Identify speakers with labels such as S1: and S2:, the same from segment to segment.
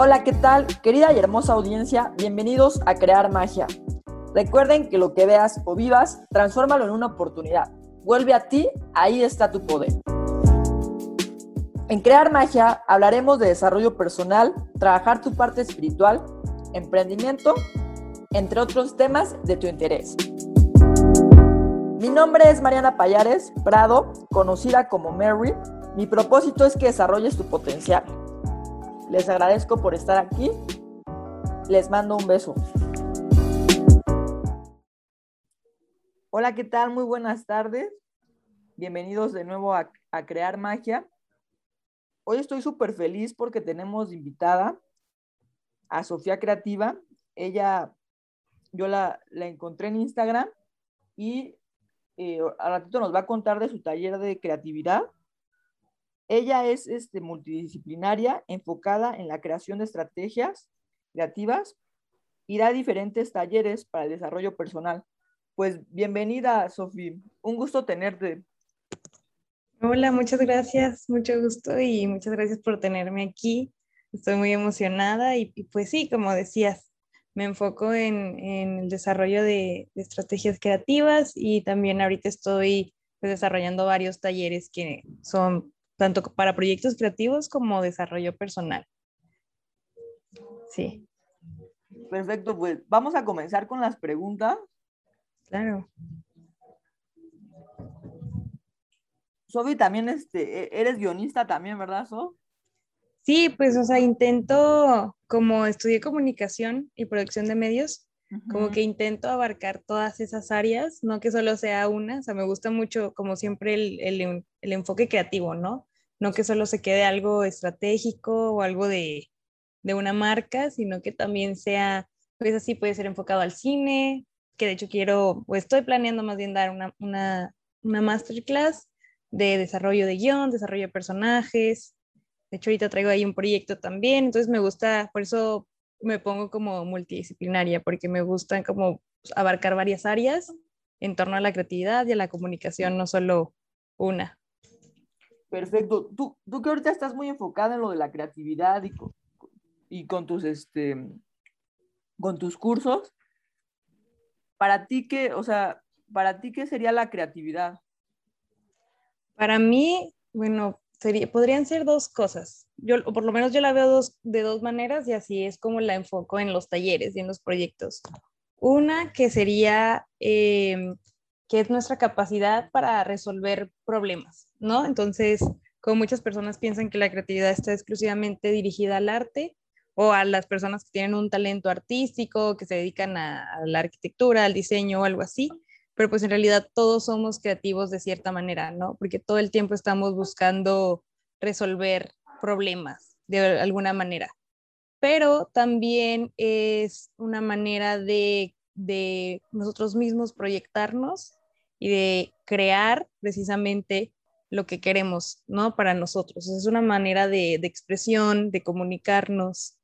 S1: Hola, ¿qué tal? Querida y hermosa audiencia, bienvenidos a Crear Magia. Recuerden que lo que veas o vivas, transfórmalo en una oportunidad. Vuelve a ti, ahí está tu poder. En Crear Magia hablaremos de desarrollo personal, trabajar tu parte espiritual, emprendimiento, entre otros temas de tu interés. Mi nombre es Mariana Payares Prado, conocida como Mary. Mi propósito es que desarrolles tu potencial. Les agradezco por estar aquí. Les mando un beso. Hola, ¿qué tal? Muy buenas tardes. Bienvenidos de nuevo a, Crear Magia. Hoy estoy súper feliz porque tenemos invitada a Sofía Creativa. Ella, yo la, la encontré en Instagram y eh, a ratito nos va a contar de su taller de creatividad. Ella es este, multidisciplinaria, enfocada en la creación de estrategias creativas y da diferentes talleres para el desarrollo personal. Pues bienvenida, Sofía. Un gusto tenerte.
S2: Hola, muchas gracias, mucho gusto y muchas gracias por tenerme aquí. Estoy muy emocionada y pues sí, como decías, me enfoco en, el desarrollo de, estrategias creativas y también ahorita estoy pues, desarrollando varios talleres que son tanto para proyectos creativos como desarrollo personal. Sí.
S1: Perfecto, pues vamos a comenzar con las preguntas.
S2: Claro.
S1: Sofi, también este, e, eres guionista también, ¿verdad, Sof?
S2: Sí, pues, o sea, intento, como estudié comunicación y producción de medios, como que intento abarcar todas esas áreas, no que solo sea una, o sea, me gusta mucho, como siempre, el, el, el enfoque creativo, ¿no? No que solo se quede algo estratégico o algo de, de una marca, sino que también sea, pues así puede ser enfocado al cine, que de hecho quiero, o estoy planeando más bien dar una, una, una masterclass de desarrollo de guion, desarrollo de personajes, de hecho, ahorita traigo ahí un proyecto también, entonces me gusta, por eso me pongo como multidisciplinaria, porque me gusta como abarcar varias áreas en torno a la creatividad y a la comunicación, no solo una.
S1: Perfecto. Tú, tú que ahorita estás muy enfocada en lo de la creatividad y con, y con tus, este, con tus cursos, para ti qué, o sea, para ti qué sería la creatividad?
S2: Para mí, bueno, podrían ser dos cosas. Yo, por lo menos yo la veo dos, de dos maneras y así es como la enfoco en los talleres y en los proyectos. Una que sería em, que es nuestra capacidad para resolver problemas, ¿no? Entonces, como muchas personas piensan que la creatividad está exclusivamente dirigida al arte o a las personas que tienen un talento artístico, que se dedican a, a la arquitectura, al diseño o algo así, pero pues en realidad todos somos creativos de cierta manera, ¿no? Porque todo el tiempo estamos buscando resolver problemas de alguna manera. Pero también es una manera de, de nosotros mismos proyectarnos y de crear precisamente lo que queremos, ¿no? Para nosotros. Es una manera de, de expresión, de comunicarnos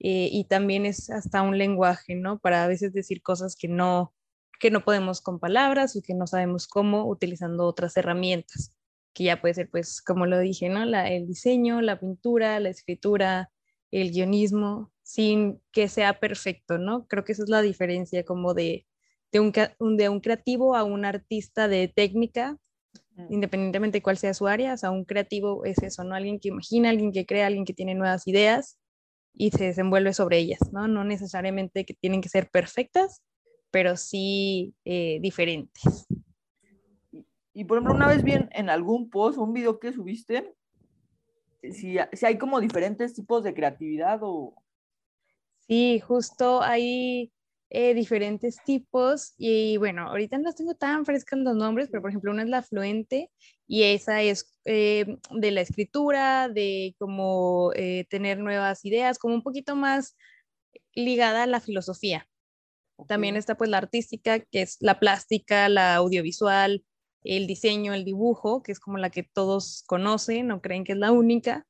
S2: eh, y también es hasta un lenguaje, ¿no? Para a veces decir cosas que no, que no podemos con palabras o que no sabemos cómo utilizando otras herramientas, que ya puede ser, pues, como lo dije, ¿no? El diseño, la pintura, la escritura, el guionismo, sin que sea perfecto, ¿no? Creo que esa es la diferencia como de, de, un, de un creativo a un artista de técnica, mm. independientemente de cuál sea su área, o sea, un creativo es eso, ¿no? Alguien que imagina, alguien que crea, alguien que tiene nuevas ideas y se desenvuelve sobre ellas, ¿no? No necesariamente que tienen que ser perfectas, pero sí eh, diferentes.
S1: Y, por ejemplo, una vez bien en algún post o un video que subiste, si, si hay como diferentes tipos de creatividad o...
S2: Sí, justo hay eh, diferentes tipos y bueno, ahorita no tengo tan frescos los nombres, pero por ejemplo una es la fluente y esa es eh, de la escritura, de cómo tener nuevas ideas, como un poquito más ligada a la filosofía. También está pues la artística, que es la plástica, la audiovisual, el diseño, el dibujo, que es como la que todos conocen no creen que es la única.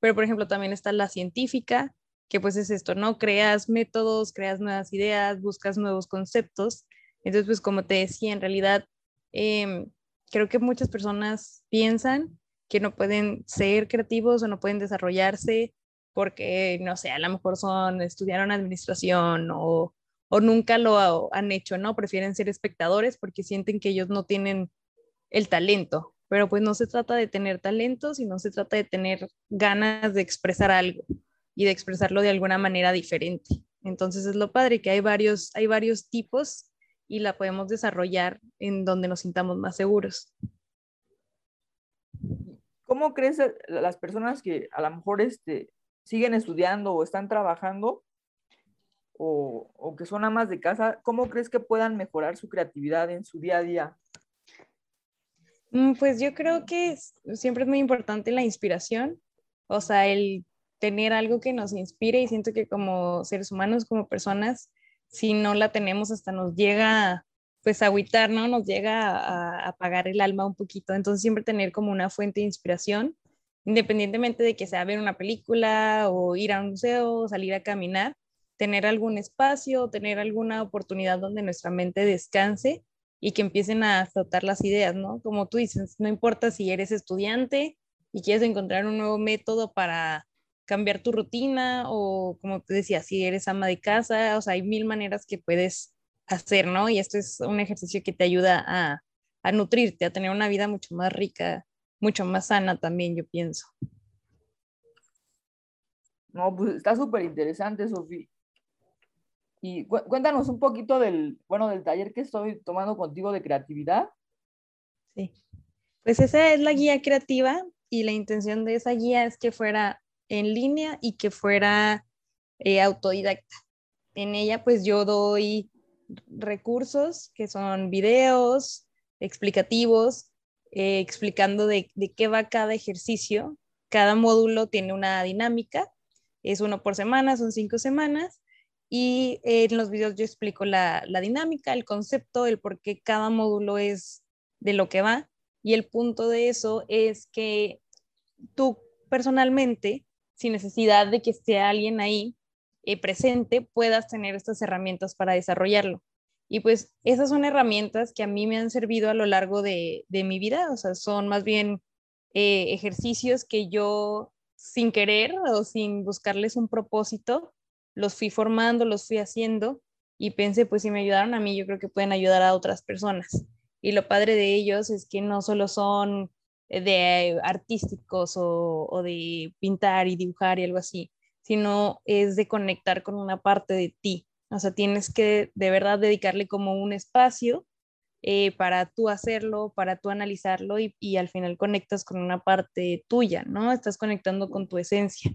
S2: Pero por ejemplo también está la científica, que pues es esto, ¿no? Creas métodos, creas nuevas ideas, buscas nuevos conceptos. Entonces pues como te decía, en realidad em, creo que muchas personas piensan que no pueden ser creativos o no pueden desarrollarse porque, no sé, a lo mejor son, estudiaron administración o, o nunca lo han hecho, ¿no? Prefieren ser espectadores porque sienten que ellos no tienen el talento, pero pues no se trata de tener talento, sino se trata de tener ganas de expresar algo y de expresarlo de alguna manera diferente. Entonces es lo padre que hay varios, hay varios tipos y la podemos desarrollar en donde nos sintamos más seguros.
S1: ¿Cómo crees las personas que a lo mejor este, siguen estudiando o están trabajando o, o, que son amas de casa, ¿cómo crees que puedan mejorar su creatividad en su día a día?
S2: Mm, pues yo creo que siempre es muy importante la inspiración, o sea, el tener algo que nos inspire y siento que como seres humanos, como personas, si no la tenemos hasta nos llega pues a agüitar, ¿no? Nos llega a, apagar el alma un poquito. Entonces siempre tener como una fuente de inspiración, independientemente de que sea ver una película o ir a un museo, salir a caminar, tener algún espacio, tener alguna oportunidad donde nuestra mente descanse y que empiecen a flotar las ideas, ¿no? Como tú dices, no importa si eres estudiante y quieres encontrar un nuevo método para cambiar tu rutina o como te decía, si eres ama de casa, o sea, hay mil maneras que puedes hacer, ¿no? Y esto es un ejercicio que te ayuda a, a nutrirte, a tener una vida mucho más rica, mucho más sana también, yo pienso.
S1: No, pues está súper interesante, Sofía. Y cuéntanos un poquito del, bueno, del taller que estoy tomando contigo de creatividad.
S2: Sí, pues esa es la guía creativa y la intención de esa guía es que fuera en línea y que fuera eh, autodidacta. En ella pues yo doy recursos que son videos explicativos, eh, explicando de, de qué va cada ejercicio. Cada módulo tiene una dinámica, es uno por semana, son cinco semanas. Y en los videos yo explico la, la dinámica, el concepto, el por qué cada módulo es de lo que va. Y el punto de eso es que tú personalmente sin necesidad de que esté alguien ahí eh, presente, puedas tener estas herramientas para desarrollarlo. Y pues esas son herramientas que a mí me han servido a lo largo de, mi vida, o sea, son más bien eh, ejercicios que yo sin querer o sin buscarles un propósito, los fui formando, los fui haciendo y pensé, pues si me ayudaron a mí, yo creo que pueden ayudar a otras personas. Y lo padre de ellos es que no solo son de artísticos o, de pintar y dibujar y algo así, sino es de conectar con una parte de ti. O sea, tienes que de verdad dedicarle como un espacio eh, para tú hacerlo, para tú analizarlo y, al final conectas con una parte tuya, ¿no? Estás conectando con tu esencia,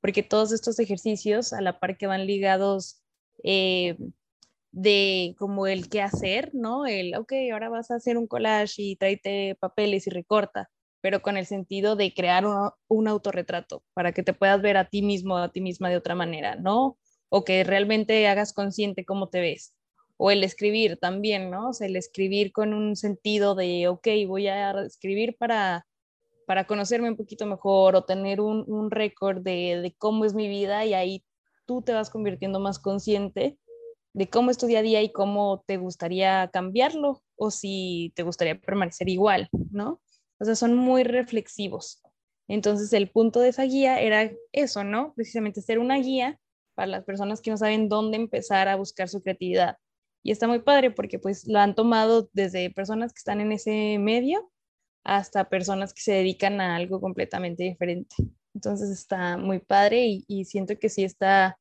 S2: porque todos estos ejercicios, a la par que van ligados eh, de como el qué hacer, ¿no? El, ok, ahora vas a hacer un collage y tráete papeles y recorta pero con el sentido de crear un, autorretrato para que te puedas ver a ti mismo, a ti misma de otra manera, ¿no? O que realmente hagas consciente cómo te ves. O el escribir también, ¿no? O sea, el escribir con un sentido de, ok, voy a escribir para, para conocerme un poquito mejor o tener un, un récord de, de cómo es mi vida y ahí tú te vas convirtiendo más consciente de cómo es tu día a día y cómo te gustaría cambiarlo o si te gustaría permanecer igual, ¿no? O sea, son muy reflexivos. Entonces, el punto de esa guía era eso, ¿no? Precisamente ser una guía para las personas que no saben dónde empezar a buscar su creatividad. Y está muy padre porque pues lo han tomado desde personas que están en ese medio hasta personas que se dedican a algo completamente diferente. Entonces está muy padre y, siento que sí está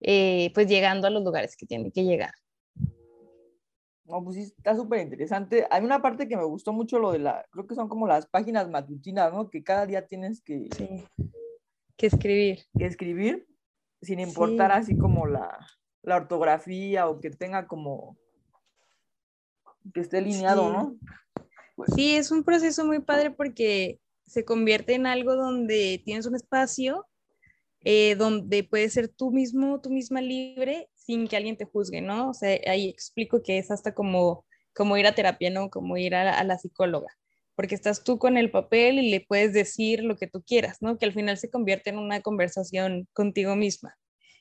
S2: eh, pues llegando a los lugares que tiene que llegar.
S1: No, pues sí, está súper interesante. Hay una parte que me gustó mucho, lo de la, creo que son como las páginas matutinas, ¿no? Que cada día tienes que...
S2: Sí, que escribir.
S1: Que escribir, sin importar así como la, la, ortografía o que tenga como... que esté alineado, ¿no?
S2: Pues sí, es un proceso muy padre porque se convierte en algo donde tienes un espacio eh, donde puedes ser tú mismo, tú misma libre sin que alguien te juzgue, ¿no? O sea, ahí explico que es hasta como, como ir a terapia, ¿no? Como ir a, la psicóloga, porque estás tú con el papel y le puedes decir lo que tú quieras, ¿no? Que al final se convierte en una conversación contigo misma.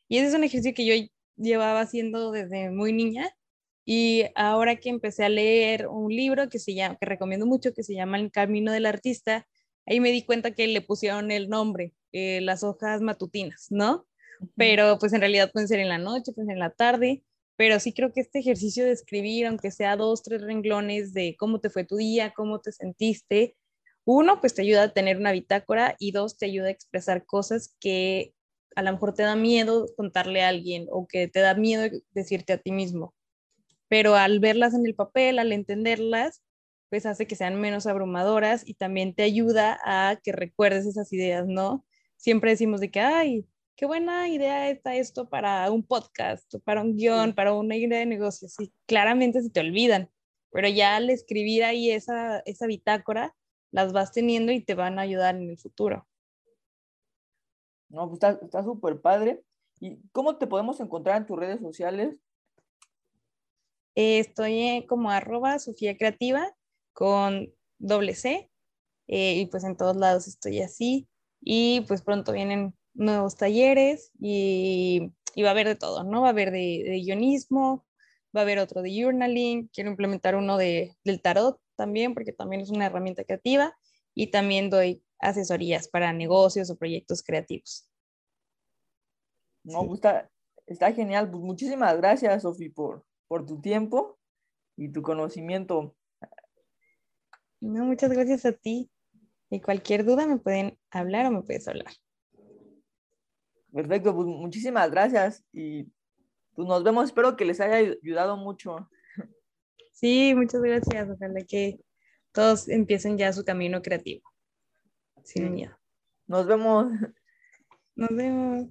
S2: Y ese es un ejercicio que yo llevaba haciendo desde muy niña y ahora que empecé a leer un libro que se llama, que recomiendo mucho, que se llama El Camino del Artista, ahí me di cuenta que le pusieron el nombre, eh, las hojas matutinas, ¿no? Pero pues en realidad pueden ser en la noche, pueden ser en la tarde, pero sí creo que este ejercicio de escribir, aunque sea dos, tres renglones de cómo te fue tu día, cómo te sentiste, uno, pues te ayuda a tener una bitácora y dos, te ayuda a expresar cosas que a lo mejor te da miedo contarle a alguien o que te da miedo decirte a ti mismo. Pero al verlas en el papel, al entenderlas, pues hace que sean menos abrumadoras y también te ayuda a que recuerdes esas ideas, ¿no? Siempre decimos de que, ay, qué buena idea está esto para un podcast, para un guion, para una idea de negocio. Sí, claramente se te olvidan, pero ya al escribir ahí esa, esa bitácora, las vas teniendo y te van a ayudar en el futuro.
S1: No, pues está súper padre. ¿Y cómo te podemos encontrar en tus redes sociales?
S2: Eh, estoy como arroba Sofía Creativa con doble C eh, y pues en todos lados estoy así y pues pronto vienen nuevos talleres y, va a haber de todo, ¿no? Va a haber de, guionismo, va a haber otro de journaling, quiero implementar uno de, del tarot también porque también es una herramienta creativa y también doy asesorías para negocios o proyectos creativos.
S1: No, pues está, está genial. Pues muchísimas gracias, Sofi, por, por tu tiempo y tu conocimiento.
S2: No, muchas gracias a ti. Y cualquier duda me pueden hablar o me puedes hablar.
S1: Perfecto, pues muchísimas gracias y pues nos vemos. Espero que les haya ayudado mucho.
S2: Sí, muchas gracias. Ojalá que todos empiecen ya su camino creativo. Sin miedo.
S1: Nos vemos.
S2: Nos vemos.